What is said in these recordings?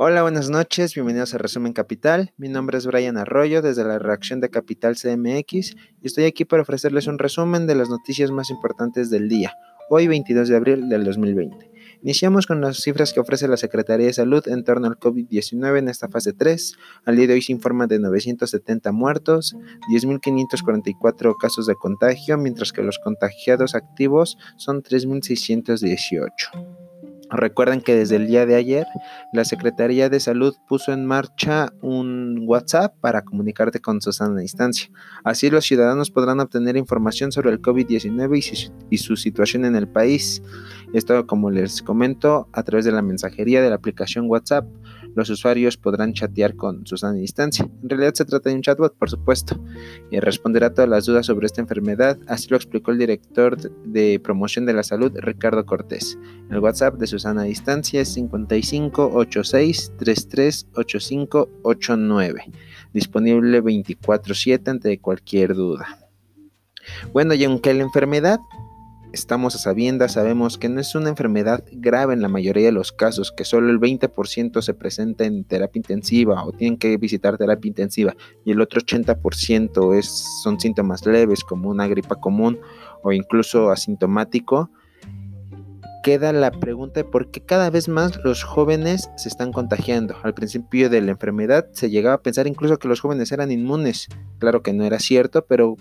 Hola, buenas noches, bienvenidos a Resumen Capital. Mi nombre es Brian Arroyo desde la redacción de Capital CMX y estoy aquí para ofrecerles un resumen de las noticias más importantes del día, hoy 22 de abril del 2020. Iniciamos con las cifras que ofrece la Secretaría de Salud en torno al COVID-19 en esta fase 3. Al día de hoy se informa de 970 muertos, 10.544 casos de contagio, mientras que los contagiados activos son 3.618. Recuerden que desde el día de ayer la Secretaría de Salud puso en marcha un WhatsApp para comunicarte con su sana distancia. Así los ciudadanos podrán obtener información sobre el COVID-19 y, y su situación en el país. Esto, como les comento, a través de la mensajería de la aplicación WhatsApp los usuarios podrán chatear con Susana a distancia. En realidad se trata de un chatbot, por supuesto, y responderá todas las dudas sobre esta enfermedad, así lo explicó el director de promoción de la salud, Ricardo Cortés. El WhatsApp de Susana a distancia es 5586338589, disponible 24/7 ante cualquier duda. Bueno, y aunque la enfermedad Estamos a sabiendas, sabemos que no es una enfermedad grave en la mayoría de los casos, que solo el 20% se presenta en terapia intensiva o tienen que visitar terapia intensiva y el otro 80% es, son síntomas leves como una gripa común o incluso asintomático queda la pregunta de por qué cada vez más los jóvenes se están contagiando. Al principio de la enfermedad se llegaba a pensar incluso que los jóvenes eran inmunes. Claro que no era cierto, pero,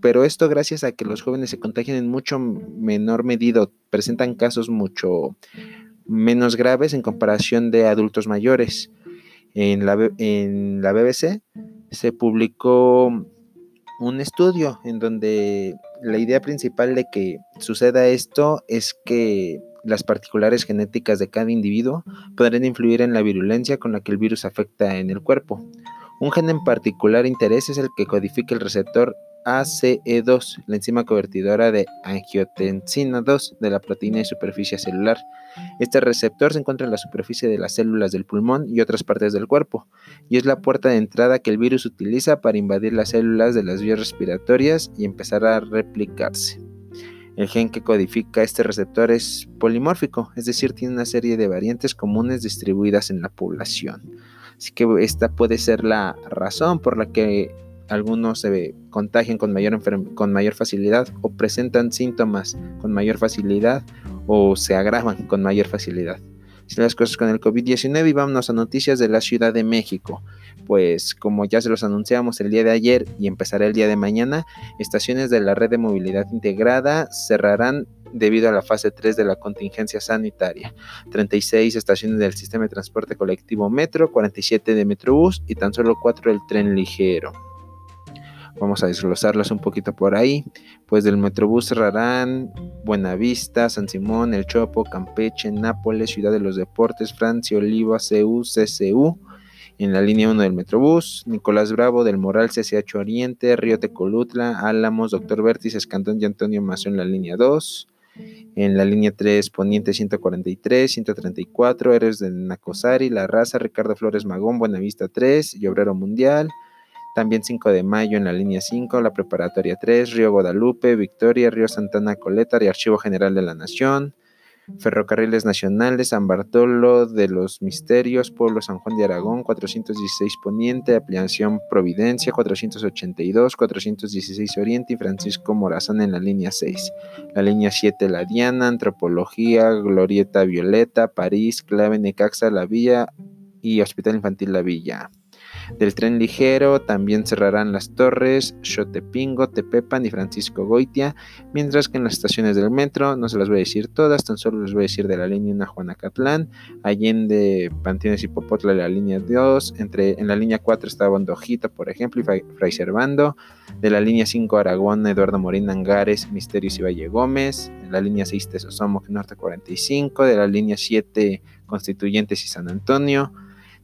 pero esto gracias a que los jóvenes se contagian en mucho menor medida, presentan casos mucho menos graves en comparación de adultos mayores. En la, en la BBC se publicó un estudio en donde la idea principal de que suceda esto es que las particulares genéticas de cada individuo podrán influir en la virulencia con la que el virus afecta en el cuerpo. Un gen en particular interés es el que codifica el receptor ACE2, la enzima convertidora de angiotensina 2 de la proteína de superficie celular. Este receptor se encuentra en la superficie de las células del pulmón y otras partes del cuerpo, y es la puerta de entrada que el virus utiliza para invadir las células de las vías respiratorias y empezar a replicarse. El gen que codifica este receptor es polimórfico, es decir, tiene una serie de variantes comunes distribuidas en la población. Así que esta puede ser la razón por la que algunos se contagian con mayor, con mayor facilidad o presentan síntomas con mayor facilidad o se agravan con mayor facilidad. Las cosas con el COVID-19 y vámonos a noticias de la Ciudad de México. Pues como ya se los anunciamos el día de ayer y empezará el día de mañana, estaciones de la red de movilidad integrada cerrarán debido a la fase 3 de la contingencia sanitaria. 36 estaciones del sistema de transporte colectivo Metro, 47 de Metrobús y tan solo 4 del tren ligero. Vamos a desglosarlas un poquito por ahí. Pues del Metrobús cerrarán Buenavista, San Simón, El Chopo, Campeche, Nápoles, Ciudad de los Deportes, Francia, Oliva, CU, CCU. En la línea 1 del Metrobús, Nicolás Bravo del Moral, CCH Oriente, Río Tecolutla, Álamos, Doctor Vértiz, Escantón y Antonio Mazo en la línea 2. En la línea 3, Poniente 143, 134, Héroes de Nacosari, La Raza, Ricardo Flores Magón, Buenavista 3 y Obrero Mundial. También 5 de mayo en la línea 5, la preparatoria 3, Río Guadalupe, Victoria, Río Santana Coleta y Archivo General de la Nación. Ferrocarriles Nacionales, San Bartolo de los Misterios, Pueblo San Juan de Aragón, 416 Poniente, Ampliación Providencia, 482, 416 Oriente y Francisco Morazán en la línea 6. La línea 7, La Diana, Antropología, Glorieta Violeta, París, Clave Necaxa, La Villa y Hospital Infantil La Villa. Del tren ligero también cerrarán las torres, Xotepingo, Tepepan y Francisco Goitia, mientras que en las estaciones del metro, no se las voy a decir todas, tan solo les voy a decir de la línea 1 Juanacatlán, Allende, Panteones y Popotla, la línea 2, entre, en la línea 4 está Bondojito, por ejemplo, y Fray Servando, de la línea 5 Aragón, Eduardo Morín Angares, Misterios y Valle Gómez, en la línea 6 Tesosomo, Norte 45, de la línea 7 Constituyentes y San Antonio,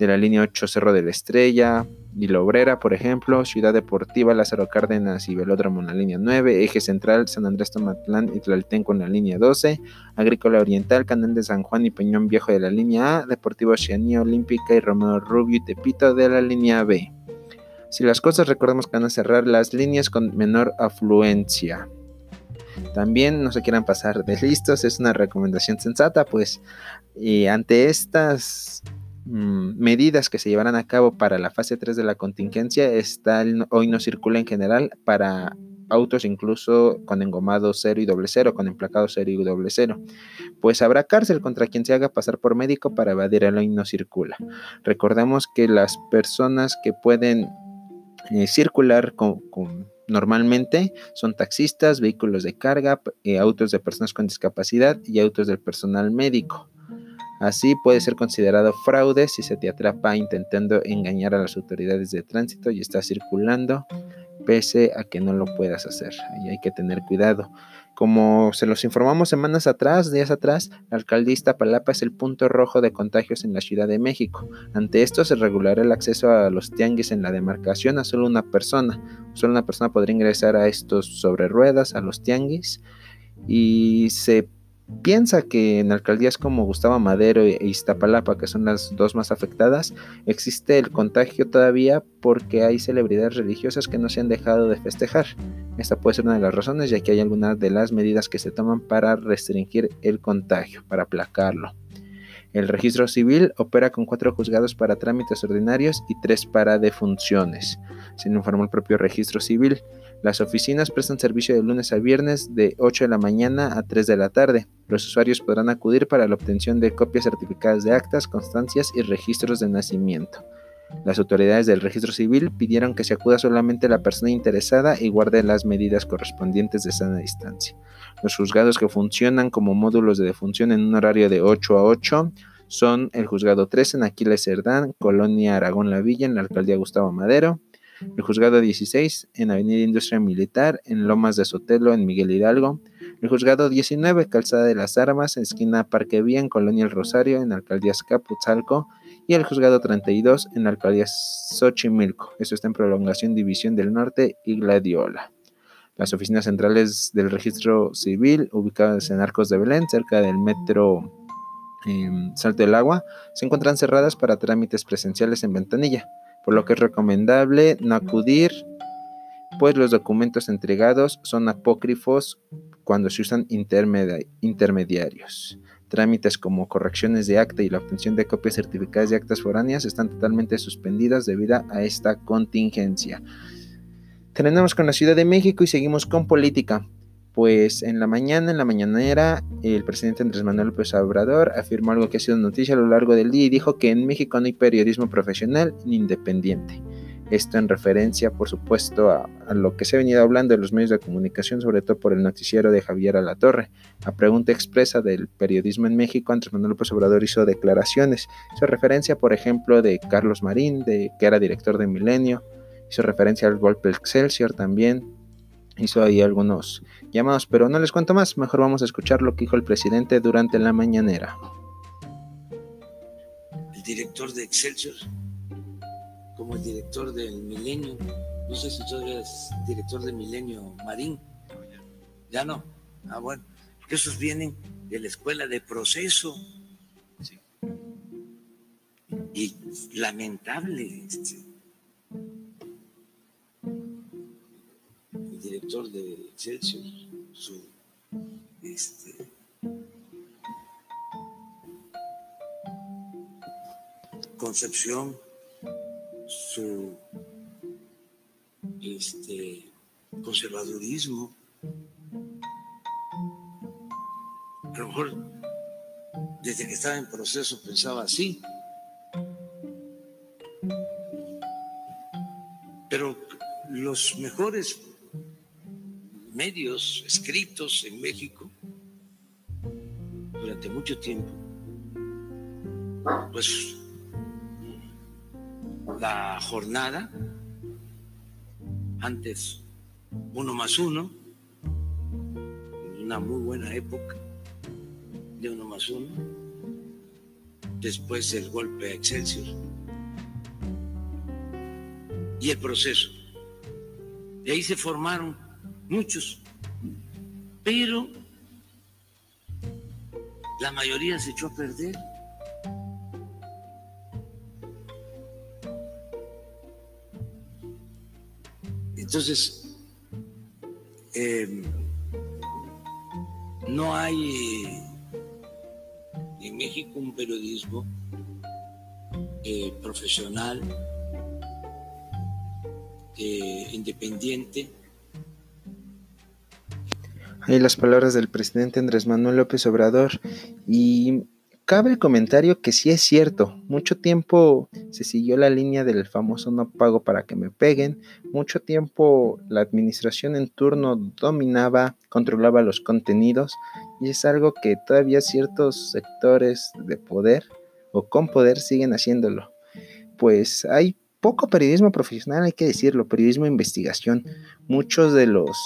de la línea 8 Cerro de la Estrella, y La Obrera, por ejemplo, Ciudad Deportiva, Lázaro Cárdenas y Velódromo en la línea 9, Eje Central, San Andrés Tomatlán y Tlaltenco en la línea 12, Agrícola Oriental, Canal de San Juan y Peñón Viejo de la línea A, Deportivo Oceanía Olímpica y Romeo Rubio y Tepito de la línea B. Si las cosas recordemos que van a cerrar las líneas con menor afluencia. También no se quieran pasar de listos, es una recomendación sensata, pues y ante estas mm, medidas que se llevarán a cabo para la fase 3 de la contingencia está hoy no circula en general para autos incluso con engomado 0 y doble cero, con emplacado 0 y doble cero. Pues habrá cárcel contra quien se haga pasar por médico para evadir el hoy no circula. Recordemos que las personas que pueden eh, circular con, normalmente son taxistas, vehículos de carga, eh, autos de personas con discapacidad y autos del personal médico. Así puede ser considerado fraude si se te atrapa intentando engañar a las autoridades de tránsito y está circulando pese a que no lo puedas hacer. Ahí hay que tener cuidado. Como se los informamos semanas atrás, días atrás, la alcaldía Palapa es el punto rojo de contagios en la Ciudad de México. Ante esto se regulará el acceso a los tianguis en la demarcación a solo una persona. Solo una persona podría ingresar a estos sobre ruedas, a los tianguis, y se piensa que en alcaldías como Gustavo Madero e Iztapalapa, que son las dos más afectadas, existe el contagio todavía porque hay celebridades religiosas que no se han dejado de festejar. Esta puede ser una de las razones, ya que hay algunas de las medidas que se toman para restringir el contagio, para aplacarlo. El registro civil opera con cuatro juzgados para trámites ordinarios y tres para defunciones, se informó el propio registro civil. Las oficinas prestan servicio de lunes a viernes de 8 de la mañana a 3 de la tarde. Los usuarios podrán acudir para la obtención de copias certificadas de actas, constancias y registros de nacimiento. Las autoridades del registro civil pidieron que se acuda solamente la persona interesada y guarde las medidas correspondientes de sana distancia. Los juzgados que funcionan como módulos de defunción en un horario de 8 a 8 son el juzgado 3 en Aquiles Cerdán, Colonia Aragón La Villa, en la alcaldía Gustavo Madero, el juzgado 16 en Avenida Industria Militar, en Lomas de Sotelo, en Miguel Hidalgo, el juzgado 19, Calzada de las Armas, en esquina Parque Vía, en Colonia El Rosario, en Alcaldías Caputzalco, y el juzgado 32 en Alcaldía Xochimilco. Eso está en prolongación División del Norte y Gladiola. Las oficinas centrales del registro civil, ubicadas en Arcos de Belén, cerca del metro em, Salto del Agua, se encuentran cerradas para trámites presenciales en ventanilla por lo que es recomendable no acudir, pues los documentos entregados son apócrifos cuando se usan intermediarios. Trámites como correcciones de acta y la obtención de copias certificadas de actas foráneas están totalmente suspendidas debido a esta contingencia. Terminamos con la Ciudad de México y seguimos con política pues en la mañana, en la mañanera, el presidente Andrés Manuel López Obrador afirmó algo que ha sido noticia a lo largo del día y dijo que en México no hay periodismo profesional ni independiente. Esto en referencia, por supuesto, a, lo que se ha venido hablando de los medios de comunicación, sobre todo por el noticiero de Javier Alatorre. A pregunta expresa del periodismo en México, Andrés Manuel López Obrador hizo declaraciones. Hizo referencia, por ejemplo, de Carlos Marín, de, que era director de Milenio. Hizo referencia al golpe Excelsior también, hizo ahí algunos llamados, pero no les cuento más, mejor vamos a escuchar lo que dijo el presidente durante la mañanera. El director de Excelsior, como el director del Milenio, no sé si todavía es director de Milenio Marín, ya no, ah bueno, porque esos vienen de la escuela de proceso. Y lamentable, este, de Excelsior, su este, concepción, su este, conservadurismo. A lo mejor desde que estaba en proceso pensaba así. Pero los mejores medios escritos en México durante mucho tiempo, pues la jornada, antes uno más uno, en una muy buena época de uno más uno, después el golpe a Excelsior y el proceso. De ahí se formaron muchos, pero la mayoría se echó a perder. Entonces, em, no hay en México un periodismo eh, profesional, eh, independiente. Las palabras del presidente Andrés Manuel López Obrador y Cabe el comentario que sí es cierto, mucho tiempo se siguió la línea del famoso no pago para que me peguen, mucho tiempo la administración en turno dominaba, controlaba los contenidos y es algo que todavía ciertos sectores de poder o con poder siguen haciéndolo. Pues hay poco periodismo profesional, hay que decirlo, periodismo de investigación. Muchos de los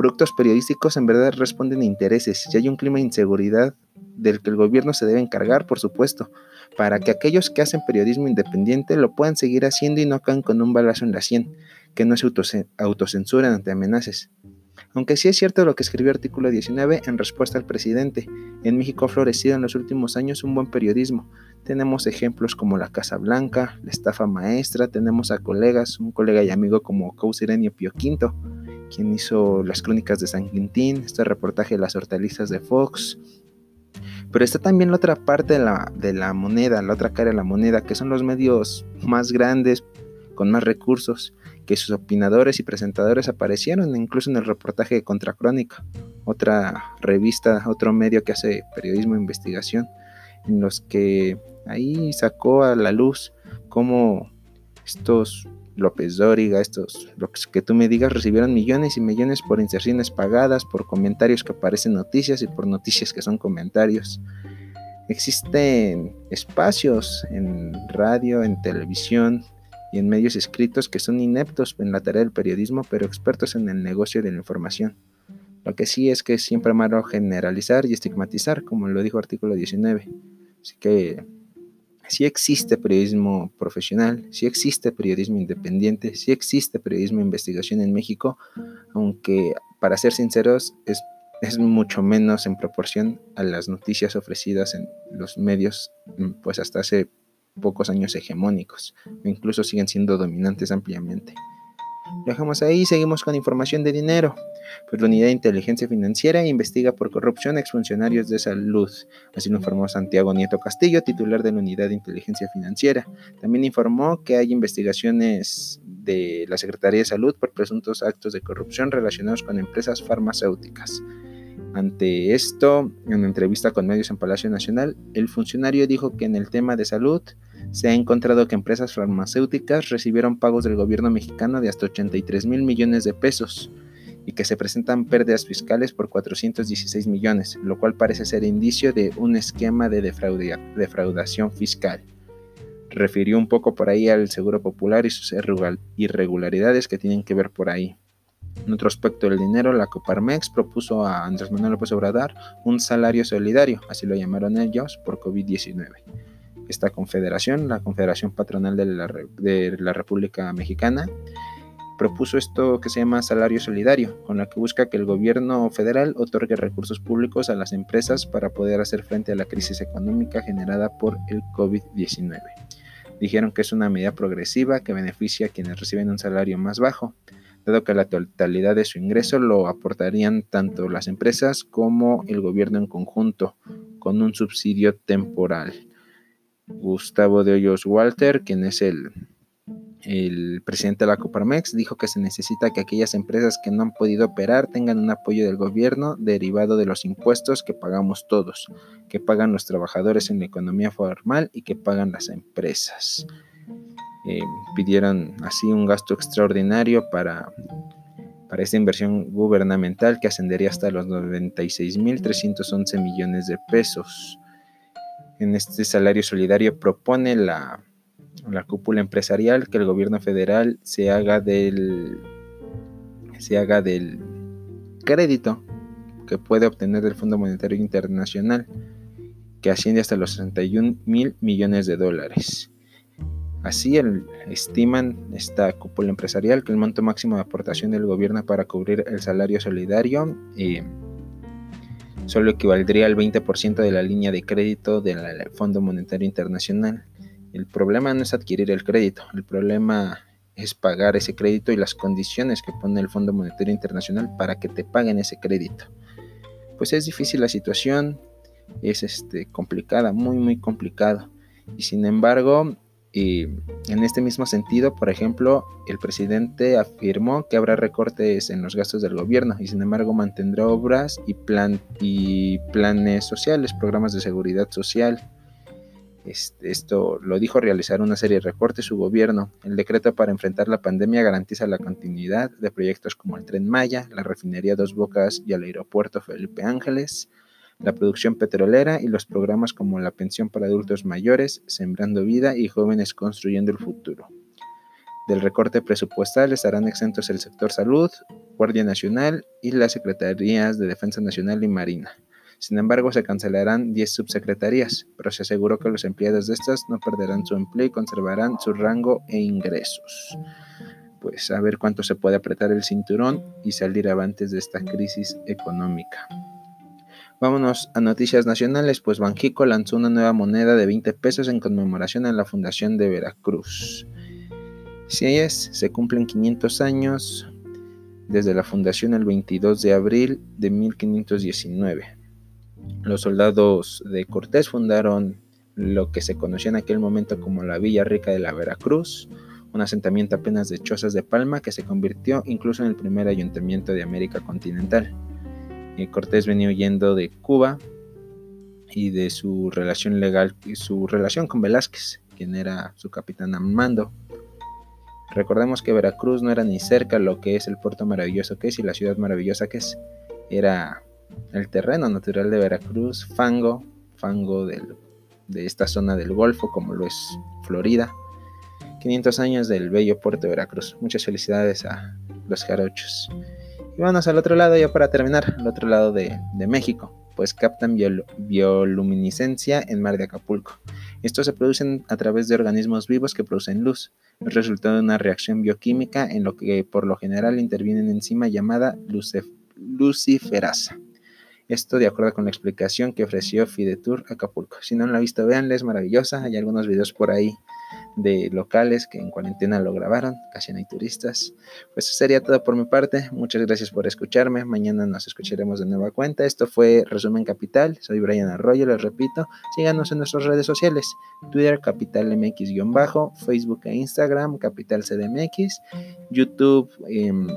productos periodísticos en verdad responden a intereses. Si hay un clima de inseguridad del que el gobierno se debe encargar, por supuesto, para que aquellos que hacen periodismo independiente lo puedan seguir haciendo y no caen con un balazo en la sien, que no se autocensuran ante amenazas. Aunque sí es cierto lo que escribió artículo 19 en respuesta al presidente, en México ha florecido en los últimos años un buen periodismo. Tenemos ejemplos como la Casa Blanca, la estafa maestra, tenemos a colegas, un colega y amigo como Cousirenio Pio Quinto, quien hizo las crónicas de San Quintín, este reportaje de las hortalizas de Fox, pero está también la otra parte de la, de la moneda, la otra cara de la moneda, que son los medios más grandes, con más recursos, que sus opinadores y presentadores aparecieron incluso en el reportaje de Contracrónica, otra revista, otro medio que hace periodismo e investigación, en los que ahí sacó a la luz cómo estos López Dóriga, estos, lo que tú me digas, recibieron millones y millones por inserciones pagadas, por comentarios que aparecen noticias y por noticias que son comentarios. Existen espacios en radio, en televisión y en medios escritos que son ineptos en la tarea del periodismo, pero expertos en el negocio de la información. Lo que sí es que es siempre malo generalizar y estigmatizar, como lo dijo artículo 19. Así que si existe periodismo profesional, si existe periodismo independiente, si existe periodismo de investigación en México, aunque para ser sinceros es, es mucho menos en proporción a las noticias ofrecidas en los medios, pues hasta hace pocos años hegemónicos, incluso siguen siendo dominantes ampliamente. Dejamos ahí y seguimos con información de dinero. Pues la Unidad de Inteligencia Financiera investiga por corrupción a exfuncionarios de salud. Así lo informó Santiago Nieto Castillo, titular de la Unidad de Inteligencia Financiera. También informó que hay investigaciones de la Secretaría de Salud por presuntos actos de corrupción relacionados con empresas farmacéuticas. Ante esto, en una entrevista con medios en Palacio Nacional, el funcionario dijo que en el tema de salud se ha encontrado que empresas farmacéuticas recibieron pagos del gobierno mexicano de hasta 83 mil millones de pesos y que se presentan pérdidas fiscales por 416 millones, lo cual parece ser indicio de un esquema de defraudación fiscal. Refirió un poco por ahí al Seguro Popular y sus irregularidades que tienen que ver por ahí. En otro aspecto del dinero, la Coparmex propuso a Andrés Manuel López Obrador un salario solidario, así lo llamaron ellos, por COVID-19 esta confederación, la Confederación Patronal de la, República Mexicana, propuso esto que se llama salario solidario, con la que busca que el gobierno federal otorgue recursos públicos a las empresas para poder hacer frente a la crisis económica generada por el COVID-19. Dijeron que es una medida progresiva que beneficia a quienes reciben un salario más bajo, dado que la totalidad de su ingreso lo aportarían tanto las empresas como el gobierno en conjunto, con un subsidio temporal. Gustavo de Hoyos Walter, quien es el, el presidente de la Coparmex, dijo que se necesita que aquellas empresas que no han podido operar tengan un apoyo del gobierno derivado de los impuestos que pagamos todos, que pagan los trabajadores en la economía formal y que pagan las empresas. Eh, pidieron así un gasto extraordinario para, para esta inversión gubernamental que ascendería hasta los 96.311 millones de pesos en este salario solidario propone la, cúpula empresarial que el gobierno federal se haga del se haga del crédito que puede obtener del Fondo Monetario Internacional que asciende hasta los 61 mil millones de dólares. Así estiman esta cúpula empresarial que el monto máximo de aportación del gobierno para cubrir el salario solidario eh, solo equivaldría al 20% de la línea de crédito del Fondo Monetario Internacional. El problema no es adquirir el crédito, el problema es pagar ese crédito y las condiciones que pone el Fondo Monetario Internacional para que te paguen ese crédito. Pues es difícil la situación, es este, complicada, muy muy complicada. Y sin embargo, Y en este mismo sentido, por ejemplo, el presidente afirmó que habrá recortes en los gastos del gobierno y sin embargo mantendrá obras y, plan, y planes sociales, programas de seguridad social. Este, esto lo dijo realizar una serie de recortes su gobierno. El decreto para enfrentar la pandemia garantiza la continuidad de proyectos como el Tren Maya, la refinería Dos Bocas y el aeropuerto Felipe Ángeles, la producción petrolera y los programas como la pensión para adultos mayores, Sembrando Vida y Jóvenes Construyendo el Futuro. Del recorte presupuestal estarán exentos el sector salud, Guardia Nacional y las Secretarías de Defensa Nacional y Marina. Sin embargo, se cancelarán 10 subsecretarías, pero se aseguró que los empleados de estas no perderán su empleo y conservarán su rango e ingresos. Pues a ver cuánto se puede apretar el cinturón y salir avantes de esta crisis económica. Vámonos a noticias nacionales, pues Banjico lanzó una nueva moneda de 20 pesos en conmemoración a la fundación de Veracruz. Si es, se cumplen 500 años desde la fundación el 22 de abril de 1519. Los soldados de Cortés fundaron lo que se conoció en aquel momento como la Villa Rica de la Veracruz, un asentamiento apenas de chozas de palma que se convirtió incluso en el primer ayuntamiento de América continental. Cortés venía huyendo de Cuba y de su relación legal y su relación con Velázquez, quien era su capitán Amando. Recordemos que Veracruz no era ni cerca lo que es el puerto maravilloso que es y la ciudad maravillosa que es. Era el terreno natural de Veracruz, fango, fango de esta zona del Golfo, como lo es Florida. 500 años del bello puerto de Veracruz. Muchas felicidades a los jarochos. Y vamos al otro lado, ya para terminar, al otro lado de, México, pues captan bioluminiscencia en mar de Acapulco. Estos se producen a través de organismos vivos que producen luz, el resultado de una reacción bioquímica en lo que por lo general interviene una enzima llamada luciferasa. Esto de acuerdo con la explicación que ofreció Fidetur Acapulco. Si no la han visto, veanla, es maravillosa. Hay algunos videos por ahí de locales que en cuarentena lo grabaron, casi no hay turistas. Pues eso sería todo por mi parte. Muchas gracias por escucharme. Mañana nos escucharemos de nueva cuenta. Esto fue Resumen Capital. Soy Brian Arroyo, les repito. Síganos en nuestras redes sociales: Twitter, Capital MX-bajo, Facebook e Instagram, Capital CDMX, YouTube, em,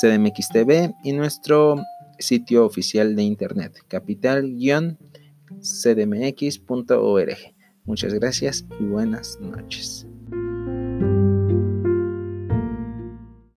CDMX TV y nuestro sitio oficial de internet, capital-cdmx.org. Muchas gracias y buenas noches.